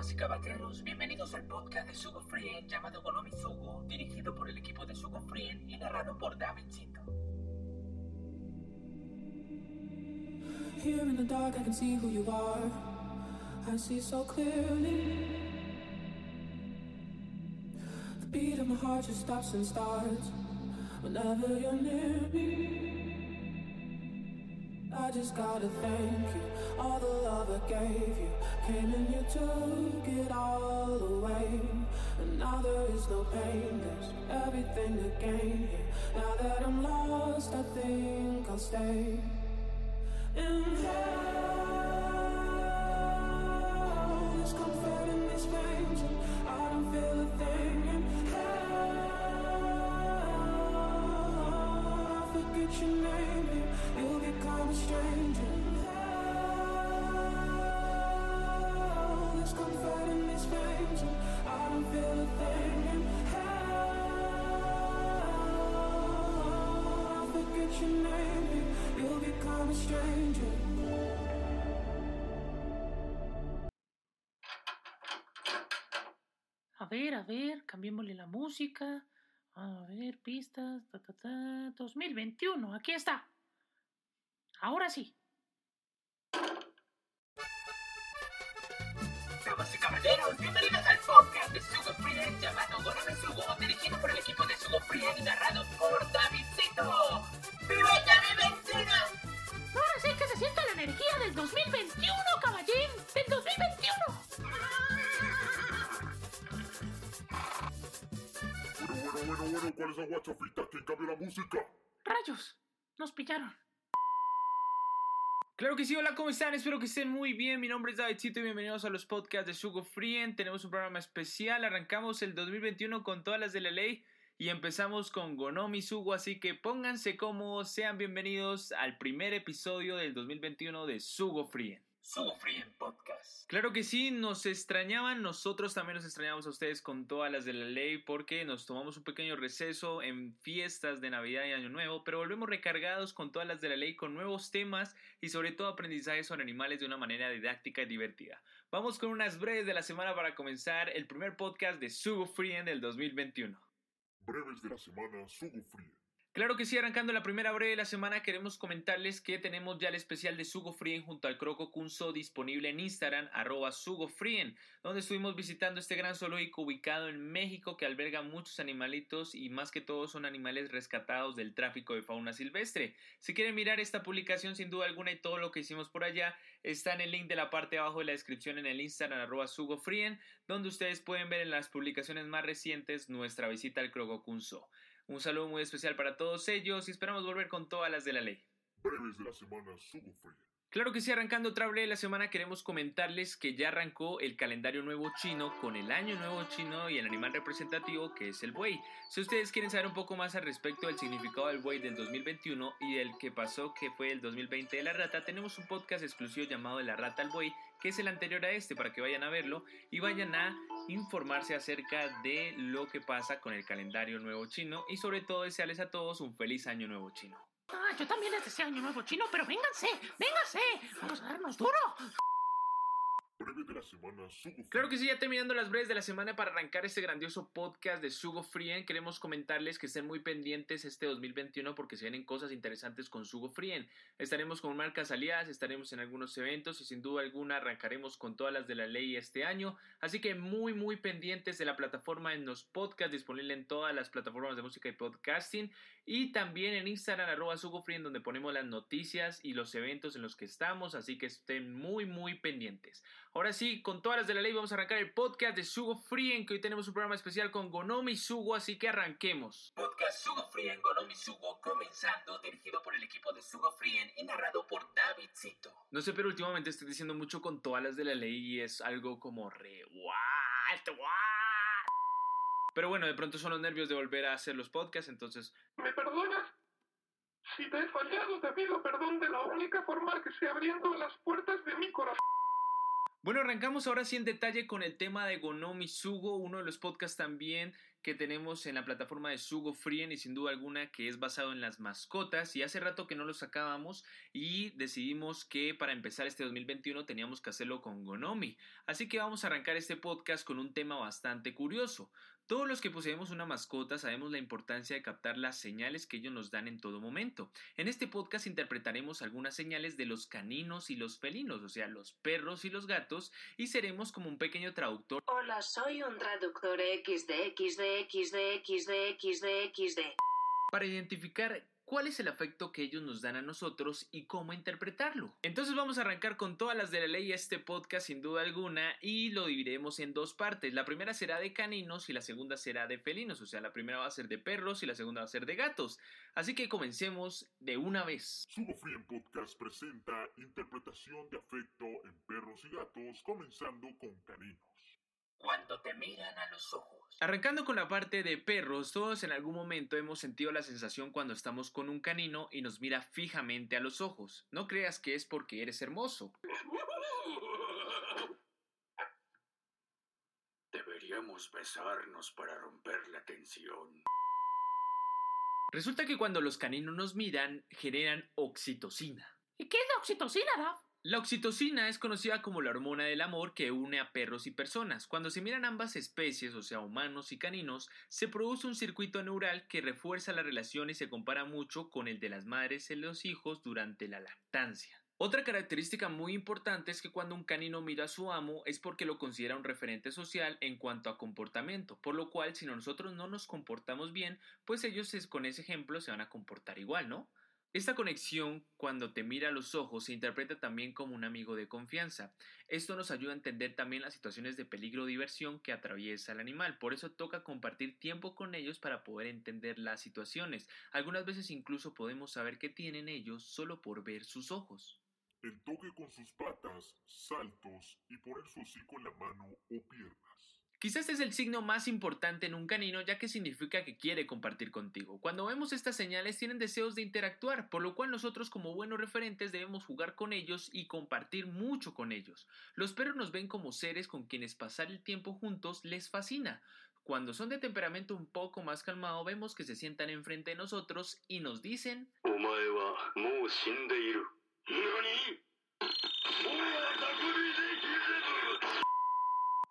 Damas y caballeros, bienvenidos al podcast de Sugo Frien llamado Gonomi Sugo, dirigido por el equipo de Sugo Frien y narrado por David Cito. Here in the dark, I can see who you are. I see so clearly. The beat of my heart just stops and starts whenever you're near me. I just gotta thank you. All the love I gave you came and you took it all away. And now there is no pain, there's everything to gain here. Now that I'm lost, I think I'll stay. In hell, there's comfort in flames, and I don't feel a thing. A ver, a ver, cambiémosle la música. A ver, pistas. Ta, ta, ta. 2021, aquí está. Ahora sí. Damas y caballeros, bienvenidos al podcast de Sugo Frien llamado Gonomi Sugo, dirigido por el equipo de Sugo Frien y narrado por David Cito. ¡Viva el 2021! Ahora sí que se siente la energía del 2021, caballín. Del 2021. Bueno, bueno, bueno, ¿cuál es la guachafita? ¿Quién cambió la música? Rayos, nos pillaron. Claro que sí, hola, ¿cómo están? Espero que estén muy bien. Mi nombre es Davidcito y bienvenidos a los podcasts de Sugo Frien. Tenemos un programa especial. Arrancamos el 2021 con todas las de la ley y empezamos con Gonomi Sugo. Así que pónganse cómodos, sean bienvenidos al primer episodio del 2021 de Sugo Frien. Sugo Frien Podcast. Claro que sí, nos extrañaban, nosotros también nos extrañamos a ustedes con todas las de la ley porque nos tomamos un pequeño receso en fiestas de Navidad y Año Nuevo, pero volvemos recargados con todas las de la ley con nuevos temas y sobre todo aprendizajes sobre animales de una manera didáctica y divertida. Vamos con unas breves de la semana para comenzar el primer podcast de Sugo Frien del 2021. Breves de la semana, Sugo Free. Claro que sí, arrancando la primera breve de la semana, queremos comentarles que tenemos ya el especial de Sugo Frien junto al Croco Kunzo disponible en Instagram, arroba Sugo Frien, donde estuvimos visitando este gran zoológico ubicado en México que alberga muchos animalitos y más que todo son animales rescatados del tráfico de fauna silvestre. Si quieren mirar esta publicación sin duda alguna y todo lo que hicimos por allá, está en el link de la parte de abajo de la descripción en el Instagram, arroba Sugo Frien, donde ustedes pueden ver en las publicaciones más recientes nuestra visita al Croco Kunzo. Un saludo muy especial para todos ellos y esperamos volver con todas las de la ley. Breves de la semana, Sugo Free. Claro que sí, arrancando otra breve de la semana queremos comentarles que ya arrancó el calendario nuevo chino con el año nuevo chino y el animal representativo que es el buey. Si ustedes quieren saber un poco más al respecto del significado del buey del 2021 y del que pasó que fue el 2020 de la rata, tenemos un podcast exclusivo llamado De la rata al buey que es el anterior a este para que vayan a verlo y vayan a informarse acerca de lo que pasa con el calendario nuevo chino y sobre todo desearles a todos un feliz año nuevo chino. Ah, yo también les deseo año nuevo chino, pero vénganse, vénganse. Vamos a darnos duro. Breve de la semana, Sugo. Claro que sí, ya terminando las breves de la semana para arrancar este grandioso podcast de Sugo Frien, queremos comentarles que estén muy pendientes este 2021 porque se vienen cosas interesantes con Sugo Frien. Estaremos con marcas aliadas, estaremos en algunos eventos y sin duda alguna arrancaremos con todas las de la ley este año. Así que muy, muy pendientes de la plataforma en los podcasts, disponible en todas las plataformas de música y podcasting y también en Instagram, arroba Sugo Frien, donde ponemos las noticias y los eventos en los que estamos. Así que estén muy, muy pendientes. Ahora sí, con todas las de la ley vamos a arrancar el podcast de Sugo Frien, que hoy tenemos un programa especial con Gonomi Sugo, así que arranquemos. Podcast Sugo Frien Gonomi Sugo comenzando, dirigido por el equipo de Sugo Frien y narrado por David Cito. No sé, pero últimamente estoy diciendo mucho con todas las de la ley y es algo como re... What? What? Pero bueno, de pronto son los nervios de volver a hacer los podcasts, entonces... ¿Me perdonas? Si te he fallado, te pido perdón de la única forma que se abriendo las puertas de mi corazón. Bueno, arrancamos ahora sí en detalle con el tema de Gonomi Sugo, uno de los podcasts también que tenemos en la plataforma de Sugo Frien y sin duda alguna que es basado en las mascotas y hace rato que no lo sacábamos y decidimos que para empezar este 2021 teníamos que hacerlo con Gonomi. Así que vamos a arrancar este podcast con un tema bastante curioso. Todos los que poseemos una mascota sabemos la importancia de captar las señales que ellos nos dan en todo momento. En este podcast interpretaremos algunas señales de los caninos y los felinos, o sea, los perros y los gatos, y seremos como un pequeño traductor Hola, soy un traductor XD, XD, XD, XD, XD, XD. para identificar cuál es el afecto que ellos nos dan a nosotros y cómo interpretarlo. Entonces vamos a arrancar con todas las de la ley este podcast sin duda alguna y lo dividiremos en dos partes. La primera será de caninos y la segunda será de felinos, o sea, la primera va a ser de perros y la segunda va a ser de gatos. Así que comencemos de una vez. Sugo Free Podcast presenta interpretación de afecto en perros y gatos, comenzando con caninos. Cuando te miran a los ojos. Arrancando con la parte de perros, todos en algún momento hemos sentido la sensación cuando estamos con un canino y nos mira fijamente a los ojos. No creas que es porque eres hermoso. Deberíamos besarnos para romper la tensión. Resulta que cuando los caninos nos miran, generan oxitocina. ¿Y qué es la oxitocina, Daf? La oxitocina es conocida como la hormona del amor que une a perros y personas. Cuando se miran ambas especies, o sea, humanos y caninos, se produce un circuito neural que refuerza la relación y se compara mucho con el de las madres y los hijos durante la lactancia. Otra característica muy importante es que cuando un canino mira a su amo es porque lo considera un referente social en cuanto a comportamiento, por lo cual si nosotros no nos comportamos bien, pues ellos con ese ejemplo se van a comportar igual, ¿no? Esta conexión, cuando te mira a los ojos, se interpreta también como un amigo de confianza. Esto nos ayuda a entender también las situaciones de peligro o diversión que atraviesa el animal. Por eso toca compartir tiempo con ellos para poder entender las situaciones. Algunas veces incluso podemos saber qué tienen ellos solo por ver sus ojos. El toque con sus patas, saltos y poner su hocico en la mano o piernas. Quizás es el signo más importante en un canino ya que significa que quiere compartir contigo. Cuando vemos estas señales tienen deseos de interactuar, por lo cual nosotros como buenos referentes debemos jugar con ellos y compartir mucho con ellos. Los perros nos ven como seres con quienes pasar el tiempo juntos les fascina. Cuando son de temperamento un poco más calmado vemos que se sientan enfrente de nosotros y nos dicen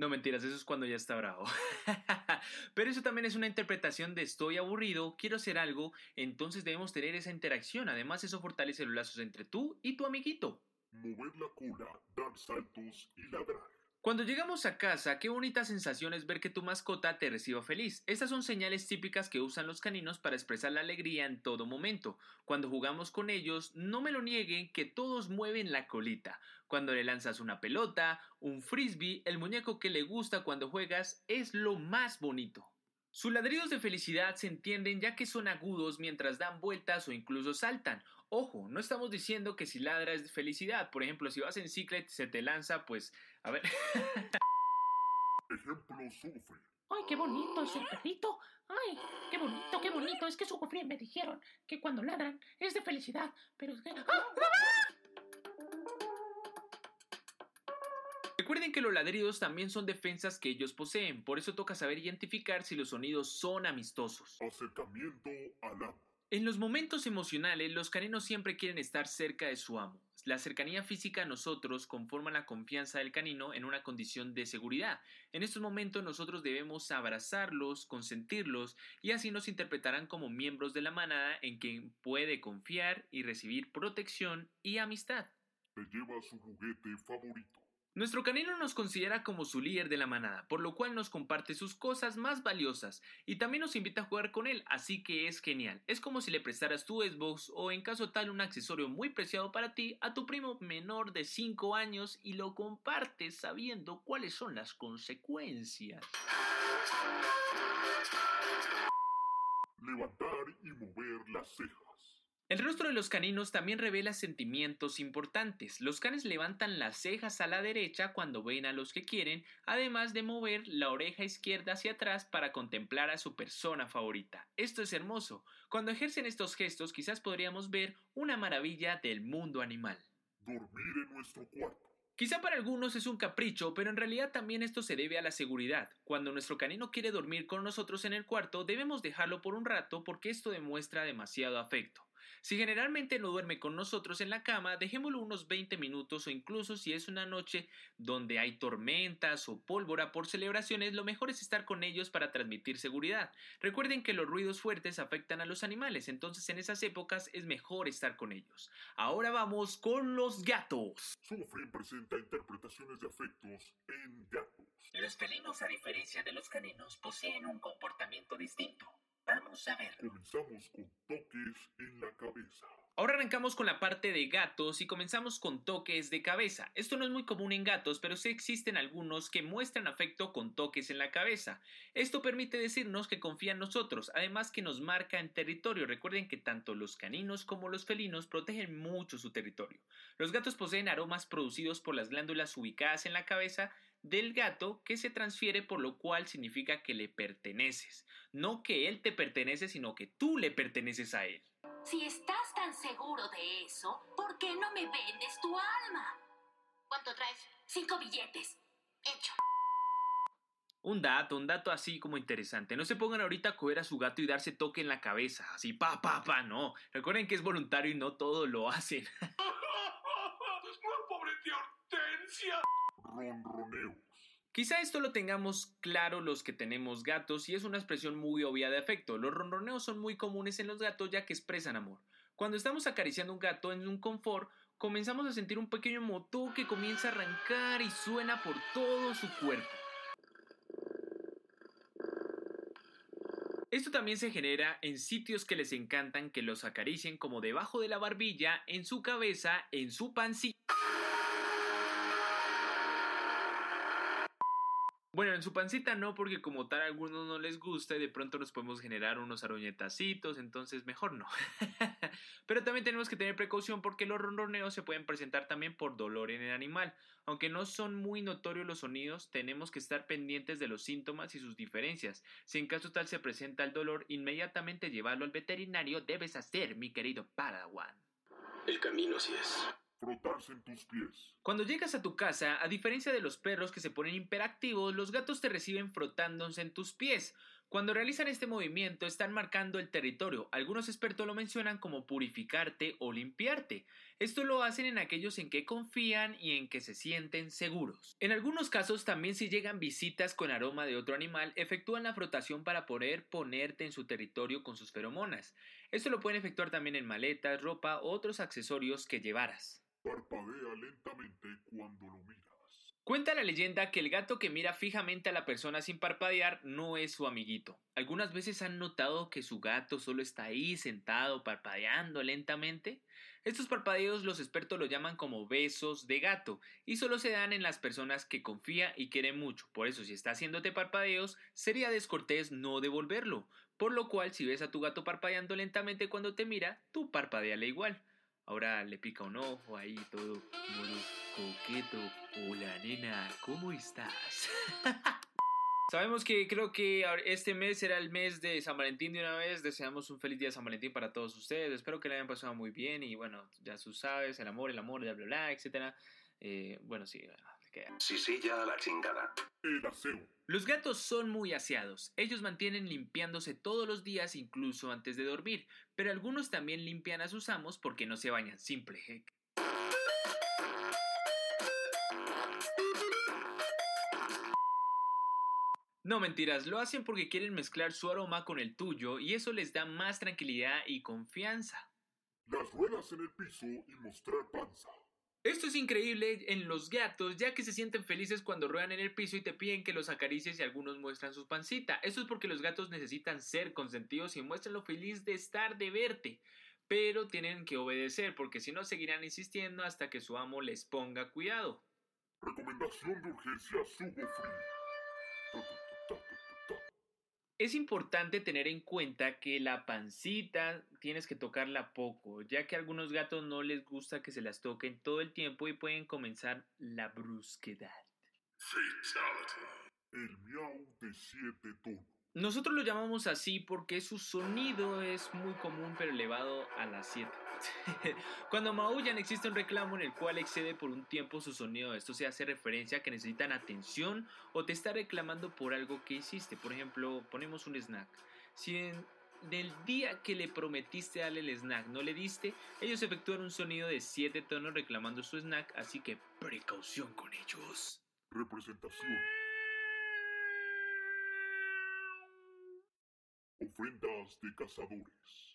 No mentiras, eso es cuando ya está bravo. Pero eso también es una interpretación de estoy aburrido, quiero hacer algo, entonces debemos tener esa interacción. Además, eso fortalece los lazos entre tú y tu amiguito. Mover la cola, dar saltos y ladrar. Cuando llegamos a casa, qué bonita sensación es ver que tu mascota te reciba feliz. Estas son señales típicas que usan los caninos para expresar la alegría en todo momento. Cuando jugamos con ellos, no me lo nieguen que todos mueven la colita. Cuando le lanzas una pelota, un frisbee, el muñeco que le gusta cuando juegas es lo más bonito. Sus ladridos de felicidad se entienden ya que son agudos mientras dan vueltas o incluso saltan. Ojo, no estamos diciendo que si ladra es de felicidad. Por ejemplo, si vas en ciclet se te lanza, pues, a ver, Ejemplo sufre. Ay, qué bonito es el perrito. Ay, qué bonito, qué bonito. Es que su cofre me dijeron que cuando ladran es de felicidad. Pero es que. ¡Ah! Recuerden que los ladridos también son defensas que ellos poseen, por eso toca saber identificar si los sonidos son amistosos. Acercamiento al amo. En los momentos emocionales, los caninos siempre quieren estar cerca de su amo. La cercanía física a nosotros conforma la confianza del canino en una condición de seguridad. En estos momentos nosotros debemos abrazarlos, consentirlos y así nos interpretarán como miembros de la manada en quien puede confiar y recibir protección y amistad. Te lleva su juguete favorito. Nuestro canino nos considera como su líder de la manada, por lo cual nos comparte sus cosas más valiosas y también nos invita a jugar con él, así que es genial. Es como si le prestaras tu Xbox o en caso tal un accesorio muy preciado para ti a tu primo menor de 5 años y lo compartes sabiendo cuáles son las consecuencias. Levantar y mover las cejas. El rostro de los caninos también revela sentimientos importantes. Los canes levantan las cejas a la derecha cuando ven a los que quieren, además de mover la oreja izquierda hacia atrás para contemplar a su persona favorita. Esto es hermoso. Cuando ejercen estos gestos quizás podríamos ver una maravilla del mundo animal. Dormir en nuestro cuarto. Quizá para algunos es un capricho, pero en realidad también esto se debe a la seguridad. Cuando nuestro canino quiere dormir con nosotros en el cuarto, debemos dejarlo por un rato porque esto demuestra demasiado afecto. Si generalmente no duerme con nosotros en la cama, dejémoslo unos 20 minutos o incluso si es una noche donde hay tormentas o pólvora por celebraciones, lo mejor es estar con ellos para transmitir seguridad. Recuerden que los ruidos fuertes afectan a los animales, entonces en esas épocas es mejor estar con ellos. Ahora vamos con los gatos. Sufren presenta interpretaciones de afectos en gatos. Los felinos, a diferencia de los caninos, poseen un comportamiento distinto. Vamos a ver. Comenzamos con toques en la cabeza. Ahora arrancamos con la parte de gatos y comenzamos con toques de cabeza. Esto no es muy común en gatos, pero sí existen algunos que muestran afecto con toques en la cabeza. Esto permite decirnos que confía en nosotros, además que nos marca en territorio. Recuerden que tanto los caninos como los felinos protegen mucho su territorio. Los gatos poseen aromas producidos por las glándulas ubicadas en la cabeza del gato que se transfiere por lo cual significa que le perteneces. No que él te pertenece, sino que tú le perteneces a él. Si estás tan seguro de eso, ¿por qué no me vendes tu alma? ¿Cuánto traes? Cinco billetes. Hecho. Un dato, un dato así como interesante. No se pongan ahorita a coger a su gato y darse toque en la cabeza, así pa, pa, pa, no. Recuerden que es voluntario y no todo lo hacen. ¡Pobre tía Hortensia! Ronroneos. Quizá esto lo tengamos claro los que tenemos gatos y es una expresión muy obvia de afecto. Los ronroneos son muy comunes en los gatos ya que expresan amor. Cuando estamos acariciando un gato en un confort, comenzamos a sentir un pequeño motor que comienza a arrancar y suena por todo su cuerpo. Esto también se genera en sitios que les encantan que los acaricien como debajo de la barbilla, en su cabeza, en su pancita. Bueno, en su pancita no, porque como tal a algunos no les gusta y de pronto nos podemos generar unos aruñetacitos, entonces mejor no. Pero también tenemos que tener precaución porque los ronroneos se pueden presentar también por dolor en el animal. Aunque no son muy notorios los sonidos, tenemos que estar pendientes de los síntomas y sus diferencias. Si en caso tal se presenta el dolor, inmediatamente llevarlo al veterinario debes hacer, mi querido Padawan. El camino sí es. Frotarse en tus pies. Cuando llegas a tu casa, a diferencia de los perros que se ponen hiperactivos, los gatos te reciben frotándose en tus pies. Cuando realizan este movimiento están marcando el territorio. Algunos expertos lo mencionan como purificarte o limpiarte. Esto lo hacen en aquellos en que confían y en que se sienten seguros. En algunos casos también si llegan visitas con aroma de otro animal, efectúan la frotación para poder ponerte en su territorio con sus feromonas. Esto lo pueden efectuar también en maletas, ropa u otros accesorios que llevaras. Parpadea lentamente cuando lo miras. Cuenta la leyenda que el gato que mira fijamente a la persona sin parpadear no es su amiguito. Algunas veces han notado que su gato solo está ahí sentado parpadeando lentamente. Estos parpadeos los expertos lo llaman como besos de gato y solo se dan en las personas que confía y quiere mucho. Por eso si está haciéndote parpadeos sería descortés no devolverlo. Por lo cual si ves a tu gato parpadeando lentamente cuando te mira, tú parpadeale igual. Ahora le pica un ojo ahí todo modo coqueto. Hola nena, ¿cómo estás? Sabemos que creo que este mes será el mes de San Valentín de una vez. Deseamos un feliz día San Valentín para todos ustedes. Espero que le hayan pasado muy bien y bueno, ya tú sabes, el amor, el amor, bla, bla, bla, etc. Eh, bueno, sí, que- Sí, sí, ya a la chingada. El aseo. Los gatos son muy aseados. Ellos mantienen limpiándose todos los días, incluso antes de dormir, pero algunos también limpian a sus amos porque no se bañan. Simple. heck. No mentiras, lo hacen porque quieren mezclar su aroma con el tuyo y eso les da más tranquilidad y confianza. Las ruedas en el piso y mostrar panza. Esto es increíble en los gatos, ya que se sienten felices cuando ruedan en el piso y te piden que los acaricies y algunos muestran su pancita. Esto es porque los gatos necesitan ser consentidos y muestran lo feliz de estar de verte. Pero tienen que obedecer, porque si no seguirán insistiendo hasta que su amo les ponga cuidado. Recomendación de urgencia. Es importante tener en cuenta que la pancita tienes que tocarla poco, ya que a algunos gatos no les gusta que se las toquen todo el tiempo y pueden comenzar la brusquedad. Fatality. El miau de siete tonos. Nosotros lo llamamos así porque su sonido es muy común pero elevado a las 7. Cuando maullan existe un reclamo en el cual excede por un tiempo su sonido. Esto se hace referencia a que necesitan atención o te está reclamando por algo que hiciste. Por ejemplo, ponemos un snack. Si en el día que le prometiste darle el snack no le diste, ellos efectúan un sonido de 7 tonos reclamando su snack, así que precaución con ellos. Representación. Ofrendas de cazadores.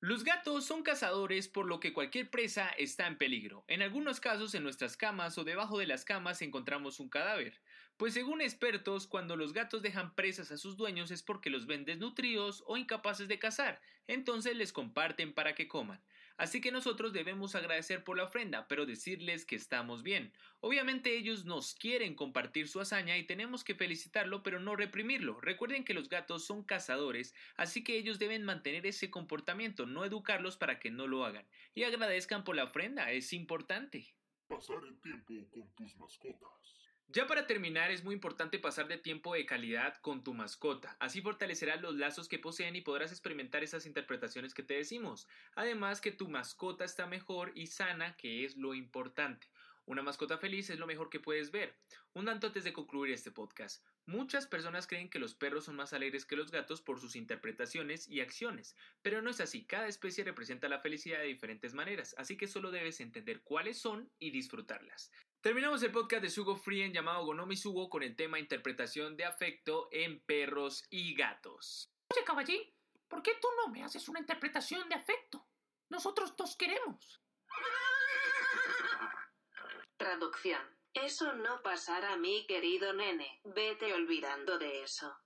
Los gatos son cazadores por lo que cualquier presa está en peligro. En algunos casos en nuestras camas o debajo de las camas encontramos un cadáver. Pues según expertos, cuando los gatos dejan presas a sus dueños es porque los ven desnutridos o incapaces de cazar, entonces les comparten para que coman. Así que nosotros debemos agradecer por la ofrenda, pero decirles que estamos bien. Obviamente ellos nos quieren compartir su hazaña y tenemos que felicitarlo, pero no reprimirlo. Recuerden que los gatos son cazadores, así que ellos deben mantener ese comportamiento, no educarlos para que no lo hagan. Y agradezcan por la ofrenda, es importante. Pasar el tiempo con tus mascotas. Ya para terminar, es muy importante pasar de tiempo de calidad con tu mascota. Así fortalecerás los lazos que poseen y podrás experimentar esas interpretaciones que te decimos. Además que tu mascota está mejor y sana, que es lo importante. Una mascota feliz es lo mejor que puedes ver. Un tanto antes de concluir este podcast. Muchas personas creen que los perros son más alegres que los gatos por sus interpretaciones y acciones, pero no es así. Cada especie representa la felicidad de diferentes maneras, así que solo debes entender cuáles son y disfrutarlas. Terminamos el podcast de Sugo Frien llamado Gonomi Sugo con el tema interpretación de afecto en perros y gatos. Oye, caballín, ¿por qué tú no me haces una interpretación de afecto? Nosotros dos queremos. Traducción. Eso no pasará, mi querido nene. Vete olvidando de eso.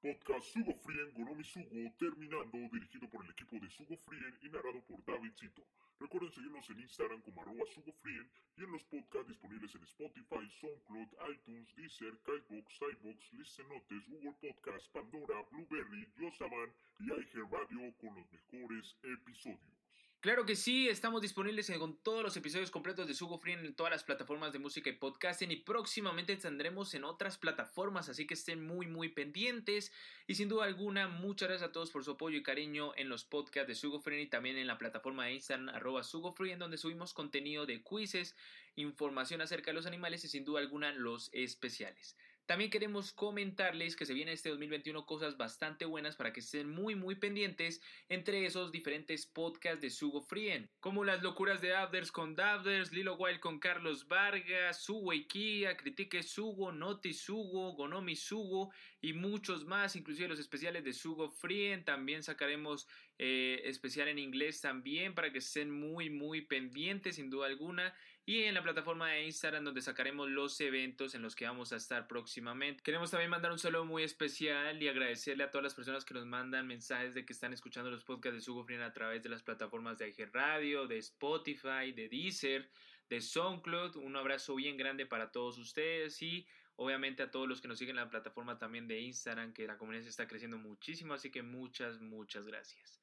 Podcast Sugo Frien Gonomi Sugo terminando, dirigido por el equipo de Sugo Frien y narrado por David Cito. Recuerden seguirnos en Instagram como arroba Sugo Frien y en los podcasts disponibles en Spotify, SoundCloud, iTunes, Deezer, Kitebox, iBox, Listen Notes, Google Podcasts, Pandora, Blueberry, Yosaman y iHeartRadio con los mejores episodios. Claro que sí, estamos disponibles con todos los episodios completos de Sugo Free en todas las plataformas de música y podcasting y próximamente tendremos en otras plataformas, así que estén muy muy pendientes y sin duda alguna muchas gracias a todos por su apoyo y cariño en los podcasts de Sugo Free y también en la plataforma de Instagram arroba Sugo en donde subimos contenido de quizzes, información acerca de los animales y sin duda alguna los especiales. También queremos comentarles que se viene este 2021 cosas bastante buenas para que estén muy muy pendientes entre esos diferentes podcasts de Sugo Frien, como las locuras de Abders con Davders, Lilo Wild con Carlos Vargas, Sugo y Kia, Critique Sugo, Noti Sugo, Gonomi Sugo y muchos más, inclusive los especiales de Sugo Frien, también sacaremos eh, especial en inglés también para que estén muy muy pendientes sin duda alguna y en la plataforma de Instagram donde sacaremos los eventos en los que vamos a estar próximamente. Queremos también mandar un saludo muy especial y agradecerle a todas las personas que nos mandan mensajes de que están escuchando los podcasts de Frien a través de las plataformas de IG Radio, de Spotify, de Deezer, de SoundCloud. Un abrazo bien grande para todos ustedes y obviamente a todos los que nos siguen en la plataforma también de Instagram, que la comunidad está creciendo muchísimo, así que muchas, muchas gracias.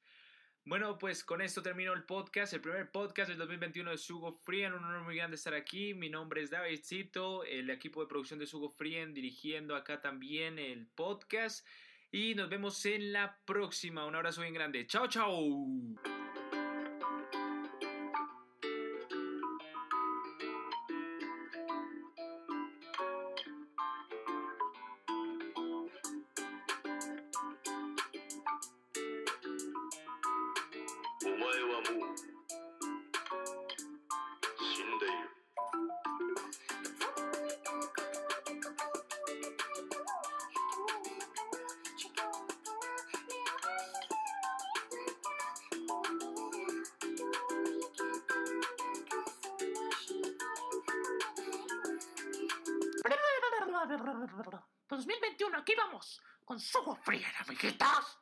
Bueno, pues con esto termino el podcast, el primer podcast del 2021 de Sugo Frien. Un honor muy grande estar aquí. Mi nombre es David Cito, el equipo de producción de Sugo Frien, dirigiendo acá también el podcast. Y nos vemos en la próxima. Un abrazo bien grande. Chao, chao. Pues 2021, aquí vamos, con Sugo Frien, amiguitos.